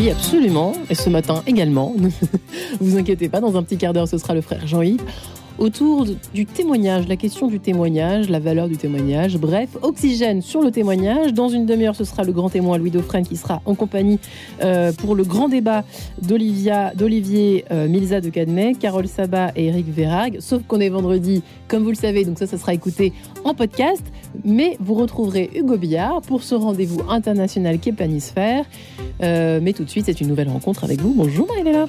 Oui, absolument. Et ce matin également. Vous inquiétez pas, dans un petit quart d'heure, ce sera le frère Jean-Yves autour du témoignage, la question du témoignage, la valeur du témoignage. Bref, oxygène sur le témoignage. Dans une demi-heure, ce sera le grand témoin Louis Dauphren qui sera en compagnie euh, pour le grand débat d'Olivier euh, Milza de Cadmet, Carole Sabat et Eric Verrag. Sauf qu'on est vendredi, comme vous le savez, donc ça, ça sera écouté en podcast. Mais vous retrouverez Hugo Billard pour ce rendez-vous international qu'est Planisphère. Euh, mais tout de suite, c'est une nouvelle rencontre avec vous. Bonjour Marie-Léla.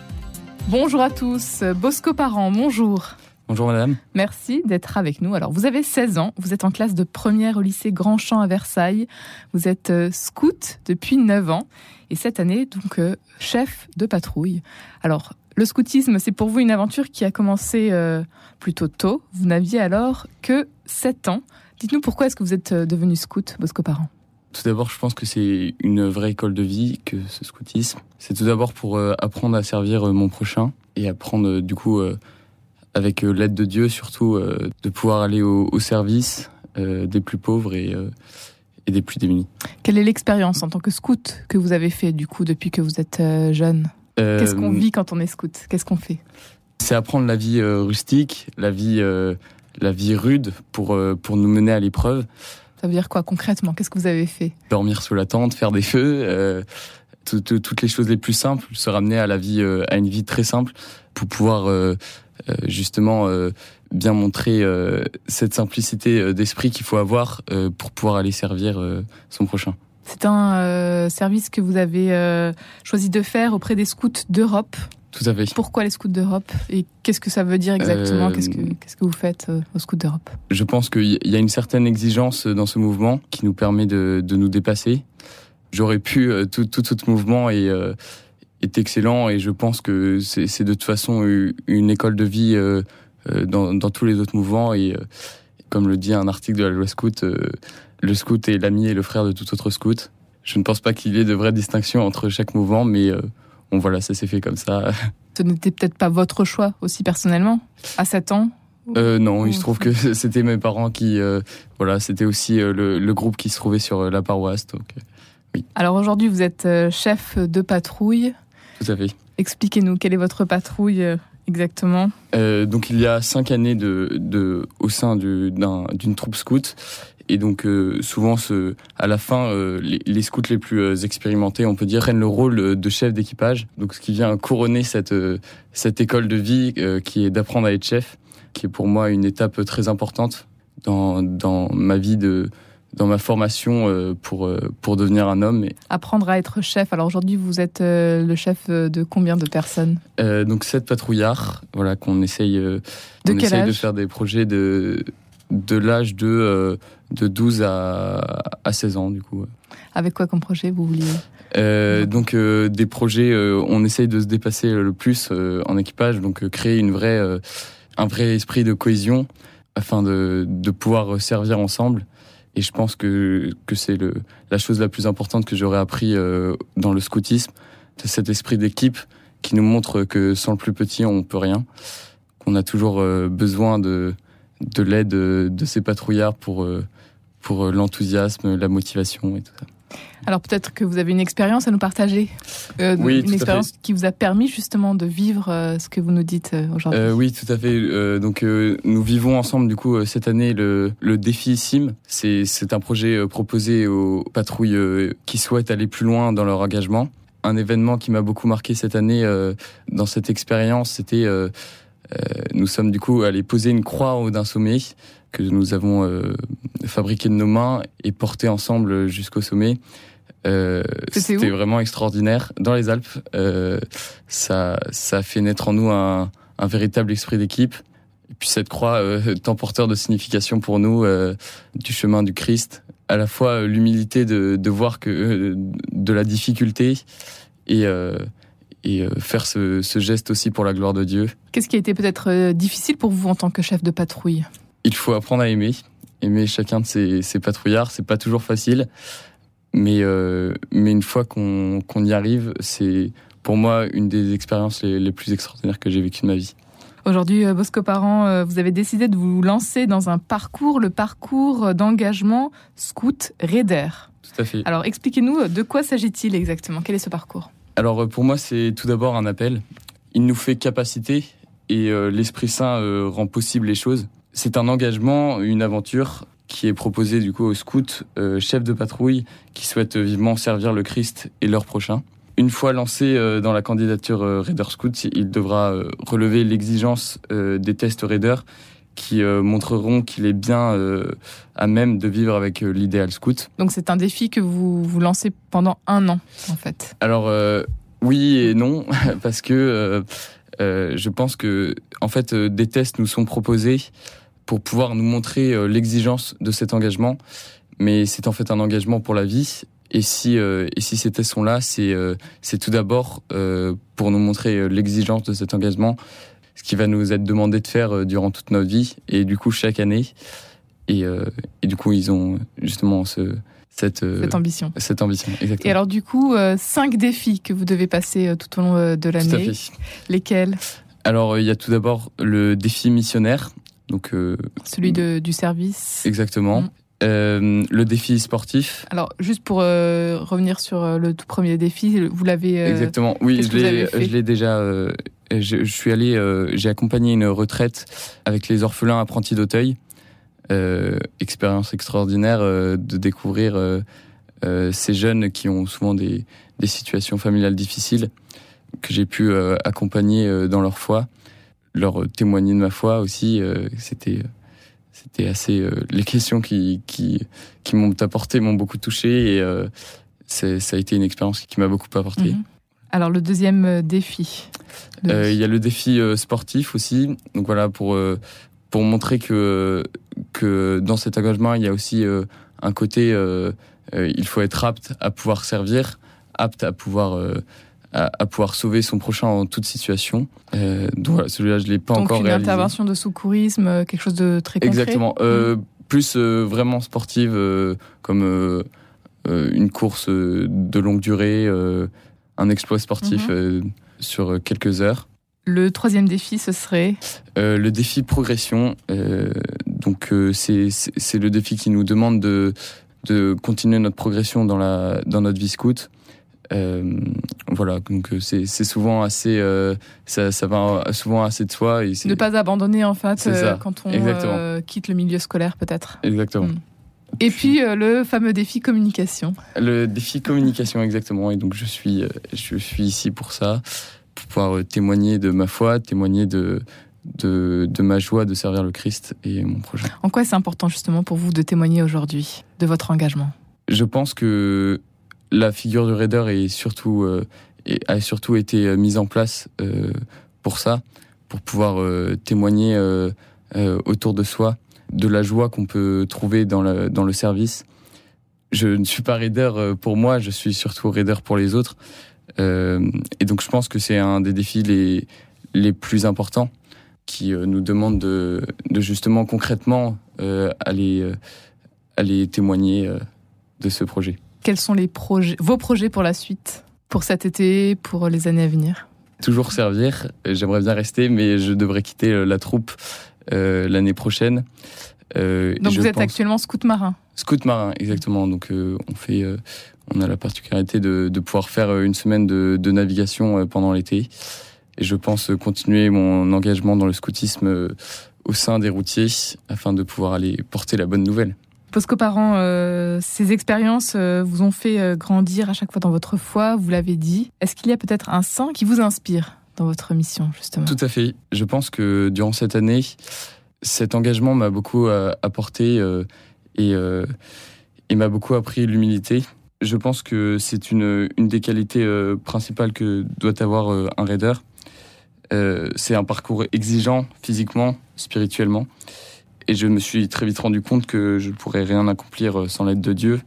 Bonjour à tous. Bosco Parent, bonjour. Bonjour madame. Merci d'être avec nous. Alors vous avez 16 ans, vous êtes en classe de première au lycée Grandchamp à Versailles. Vous êtes euh, scout depuis 9 ans et cette année donc euh, chef de patrouille. Alors le scoutisme, c'est pour vous une aventure qui a commencé euh, plutôt tôt. Vous n'aviez alors que 7 ans. Dites-nous pourquoi est-ce que vous êtes devenu scout, Bosco Parent tout d'abord, je pense que c'est une vraie école de vie que ce scoutisme. C'est tout d'abord pour apprendre à servir mon prochain et apprendre du coup avec euh, l'aide de Dieu surtout, euh, de pouvoir aller au, service euh, des plus pauvres et, et des plus démunis. Quelle est l'expérience en tant que scout que vous avez fait du coup depuis que vous êtes jeune? Qu'est-ce qu'on vit quand on est scout? Qu'est-ce qu'on fait? C'est apprendre la vie rustique, la vie, la vie rude pour, pour nous mener à l'épreuve. Ça veut dire quoi concrètement? Qu'est-ce que vous avez fait? Dormir sous la tente, faire des feux, toutes les choses les plus simples, se ramener à la vie, à une vie très simple pour pouvoir justement euh, bien montrer euh, cette simplicité d'esprit qu'il faut avoir pour pouvoir aller servir son prochain. C'est un service que vous avez choisi de faire auprès des scouts d'Europe. Tout à fait. Pourquoi les scouts d'Europe? Et qu'est-ce que ça veut dire exactement? Qu'est-ce que qu'est-ce que vous faites aux scouts d'Europe? Je pense qu'il y a une certaine exigence dans ce mouvement qui nous permet de, de nous dépasser. J'aurais pu tout, tout, tout mouvement et est excellent et je pense que c'est de toute façon une école de vie euh, euh, dans, dans, tous les autres mouvements et euh, comme le dit un article de la loi scout, le scout est l'ami et le frère de tout autre scout. Je ne pense pas qu'il y ait de vraie distinction entre chaque mouvement, mais bon voilà, ça s'est fait comme ça. Ce n'était peut-être pas votre choix aussi personnellement à 7 ans euh, non, il se trouve que c'était mes parents qui, voilà, c'était aussi le, le, groupe qui se trouvait sur la paroisse. Donc, oui. Alors aujourd'hui, vous êtes chef de patrouille. Tout à fait. Expliquez-nous, quelle est votre patrouille euh, exactement euh, Donc il y a cinq années de, de au sein d'une troupe scout. Et donc euh, souvent, ce, à la fin, les, les, scouts les plus expérimentés, on peut dire, prennent le rôle de chef d'équipage. Donc ce qui vient couronner cette, cette école de vie qui est d'apprendre à être chef, qui est pour moi une étape très importante dans, dans ma vie de, dans ma formation euh, pour euh, pour devenir un homme. Apprendre à être chef. Alors aujourd'hui, vous êtes euh, le chef de combien de personnes? Donc sept patrouillards. Voilà qu'on essaye. de on essaye de faire des projets de de l'âge de de 12 à à 16 ans du coup. Avec quoi comme projet vous vouliez? Euh, donc des projets, on essaye de se dépasser le plus en équipage, donc créer une vraie, un vrai esprit de cohésion afin de, de pouvoir servir ensemble et je pense que, que c'est la chose la plus importante que j'aurais appris euh, dans le scoutisme. C'est cet esprit d'équipe qui nous montre que sans le plus petit, on peut rien. Qu'on a toujours euh, besoin de, de l'aide de ces patrouillards pour, euh, pour l'enthousiasme, la motivation et tout ça. Alors peut-être que vous avez une expérience à nous partager, euh, une expérience qui vous a permis justement de vivre euh, ce que vous nous dites euh, aujourd'hui. oui, tout à fait. donc nous vivons ensemble du coup cette année le, le défi Sim. C'est un projet proposé aux patrouilles qui souhaitent aller plus loin dans leur engagement. Un événement qui m'a beaucoup marqué cette année dans cette expérience, c'était nous sommes du coup allés poser une croix haut d'un sommet que nous avons fabriqué de nos mains et porté ensemble jusqu'au sommet. Euh, C'était vraiment extraordinaire. Dans les Alpes, euh, ça, ça a fait naître en nous un, un véritable esprit d'équipe. Et puis cette croix, euh, tant porteur de signification pour nous du chemin du Christ, à la fois l'humilité de, de voir que de la difficulté et et faire ce, ce, geste aussi pour la gloire de Dieu. Qu'est-ce qui a été peut-être difficile pour vous en tant que chef de patrouille? Il faut apprendre à aimer, aimer chacun de ses, ses patrouillards. C'est pas toujours facile. Mais, euh, mais une fois qu'on qu'on y arrive, c'est pour moi une des expériences les, les plus extraordinaires que j'ai vécues de ma vie. Aujourd'hui, euh, Bosco Parent, euh, vous avez décidé de vous lancer dans un parcours, le parcours d'engagement Scout Raider. Tout à fait. Alors, expliquez-nous de quoi s'agit-il exactement? Quel est ce parcours? Alors pour moi, c'est tout d'abord un appel. Il nous fait capacité et l'Esprit Saint rend possible les choses. C'est un engagement, une aventure qui est proposée du coup aux scouts, chefs de patrouille, qui souhaitent vivement servir le Christ et leur prochain. Une fois lancé dans la candidature Raider Scout, il devra relever l'exigence des tests Raider qui euh, montreront qu'il est bien euh, à même de vivre avec euh, l'idéal scout. Donc c'est un défi que vous vous lancez pendant un an en fait. Alors oui et non parce que je pense que en fait des tests nous sont proposés pour pouvoir nous montrer l'exigence de cet engagement, mais c'est en fait un engagement pour la vie. Et si, et si ces tests sont là, c'est c'est tout d'abord pour nous montrer l'exigence de cet engagement, ce qui va nous être demandé de faire euh, durant toute notre vie et du coup chaque année. Et, euh, et du coup, ils ont justement ce, cette, euh, cette, ambition. Cette ambition, exactement. Et alors, du coup, cinq défis que vous devez passer tout au long de l'année. Lesquels? Alors, il y a tout d'abord le défi missionnaire. Donc, Celui de, du service. Exactement. Mm. le défi sportif. Alors, juste pour revenir sur le tout premier défi, vous l'avez. Exactement. Oui, je l'ai déjà je, suis allé, euh, j'ai accompagné une retraite avec les orphelins apprentis d'Auteuil. Euh, expérience extraordinaire euh, de découvrir ces jeunes qui ont souvent des, des situations familiales difficiles que j'ai pu accompagner dans leur foi, leur témoigner de ma foi aussi. c'était c'était assez les questions qui qui qui m'ont apporté m'ont beaucoup touché et ça a été une expérience qui m'a beaucoup apporté. Mhm. Alors le deuxième euh, défi. Euh, il y a le défi euh, sportif aussi. Donc voilà pour pour montrer que que dans cet engagement il y a aussi un côté il faut être apte à pouvoir servir, apte à pouvoir à, pouvoir sauver son prochain en toute situation. donc voilà, celui-là je l'ai pas encore une réalisé. Intervention de secourisme, quelque chose de très concret. Exactement. Mm. Plus vraiment sportive, comme une course de longue durée un exploit sportif mhm. euh, sur quelques heures. Le troisième défi, ce serait euh, Le défi progression. Euh, donc c'est le défi qui nous demande de, de continuer notre progression dans, la, dans notre vie scout. Voilà, donc c'est souvent assez, ça, ça, va souvent assez de soi. Et ne pas abandonner en fait quand on quitte le milieu scolaire peut-être. Exactement. Hmm. Et puis euh, le fameux défi communication. Le défi communication, exactement. Et donc je suis, euh, je suis ici pour ça, pour pouvoir euh, témoigner de ma foi, témoigner de, de, de ma joie de servir le Christ et mon projet. En quoi c'est important justement pour vous de témoigner aujourd'hui de votre engagement? Je pense que la figure du raider est surtout, a surtout été mise en place pour ça, pour pouvoir témoigner autour de soi de la joie qu'on peut trouver dans le, dans le service. Je ne suis pas raider euh, pour moi, je suis surtout raider pour les autres. Euh, et donc je pense que c'est un des défis les, les plus importants qui euh, nous demande de, de justement concrètement aller, aller témoigner de ce projet. Quels sont les projets, vos projets pour la suite, pour cet été, pour les années à venir? Toujours servir. J'aimerais bien rester, mais je devrais quitter la troupe euh, l'année prochaine. Euh, Donc vous êtes actuellement scout marin. Scout marin, exactement. Donc euh, on fait, on a la particularité de, de pouvoir faire une semaine de, de navigation pendant l'été. Et je pense continuer mon engagement dans le scoutisme au sein des routiers afin de pouvoir aller porter la bonne nouvelle. Parce que parents, ces expériences vous ont fait grandir à chaque fois dans votre foi, vous l'avez dit. Est-ce qu'il y a peut-être un saint qui vous inspire dans votre mission, justement? Tout à fait. Je pense que durant cette année, cet engagement m'a beaucoup euh, apporté euh, et, euh, m'a beaucoup appris l'humilité. Je pense que c'est une, une des qualités principales que doit avoir un raider. c'est un parcours exigeant physiquement, spirituellement. Et je me suis très vite rendu compte que je ne pourrais rien accomplir sans l'aide de Dieu,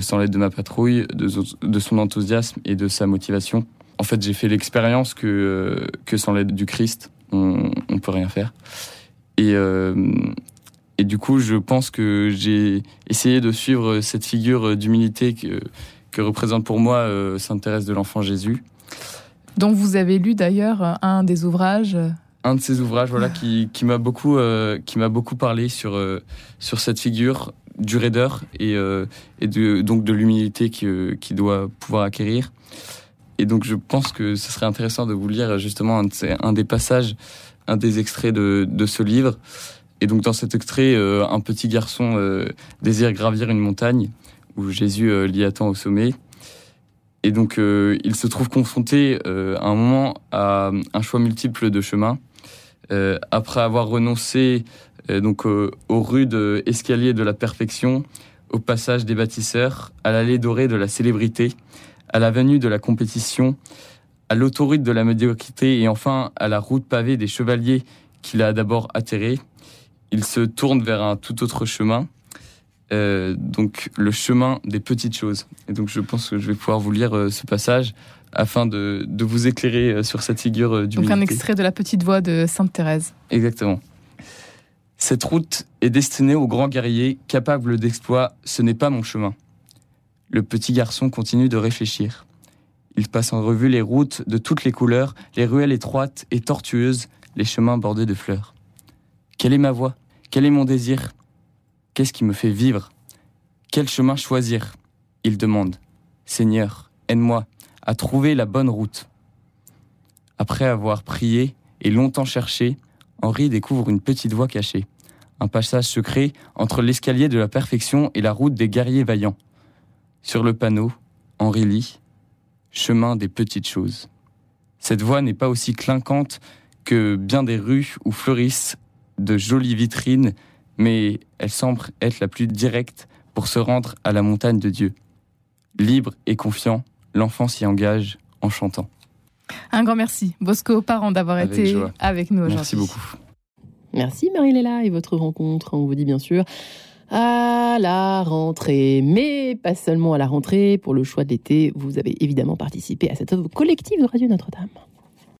sans l'aide de ma patrouille, de, son enthousiasme et de sa motivation en fait, j'ai fait l'expérience que, euh, que sans l'aide du Christ, on ne peut rien faire. Et, euh, et du coup, je pense que j'ai essayé de suivre cette figure d'humilité que, que représente pour moi euh, Sainte Thérèse de l'Enfant Jésus. Dont vous avez lu d'ailleurs un des ouvrages. Un de ces ouvrages, voilà, qui, m'a beaucoup, qui m'a beaucoup parlé sur sur cette figure du raideur et et de donc de l'humilité qui qui doit pouvoir acquérir. Et donc je pense que ce serait intéressant de vous lire justement un, des passages, un des extraits de, de, ce livre. Et donc dans cet extrait, euh, un petit garçon euh, désire gravir une montagne où Jésus euh, l'y attend au sommet. Et donc il se trouve confronté à un moment à un choix multiple de chemin. Après avoir renoncé donc au rude escalier de la perfection, au passage des bâtisseurs, à l'allée dorée de la célébrité, à la venue de la compétition, à l'autoroute de la médiocrité et enfin à la route pavée des chevaliers qu'il a d'abord atterré, il se tourne vers un tout autre chemin, euh, donc le chemin des petites choses. Et donc je pense que je vais pouvoir vous lire euh, ce passage afin de, de vous éclairer euh, sur cette figure du Donc un extrait de la petite voix de Sainte Thérèse. Exactement. Cette route est destinée aux grands guerriers capables d'exploits, ce n'est pas mon chemin. Le petit garçon continue de réfléchir. Il passe en revue les routes de toutes les couleurs, les ruelles étroites et tortueuses, les chemins bordés de fleurs. Quelle est ma voie? Quel est mon désir? Qu'est-ce qui me fait vivre? Quel chemin choisir? Il demande. Seigneur, aide-moi à trouver la bonne route. Après avoir prié et longtemps cherché, Henri découvre une petite voie cachée, un passage secret entre l'escalier de la perfection et la route des guerriers vaillants. Sur le panneau, Henri lit Chemin des petites choses. Cette voie n'est pas aussi clinquante que bien des rues où fleurissent de jolies vitrines, mais elle semble être la plus directe pour se rendre à la montagne de Dieu. Libre et confiant, l'enfant s'y engage en chantant. Un grand merci, Bosco parents, d'avoir été avec nous aujourd'hui. Merci beaucoup. Merci Marie-Léla et votre rencontre. On vous dit bien sûr à la rentrée. Mais pas seulement à la rentrée, pour le choix de l'été, vous avez évidemment participé à cette œuvre collective de Radio Notre-Dame.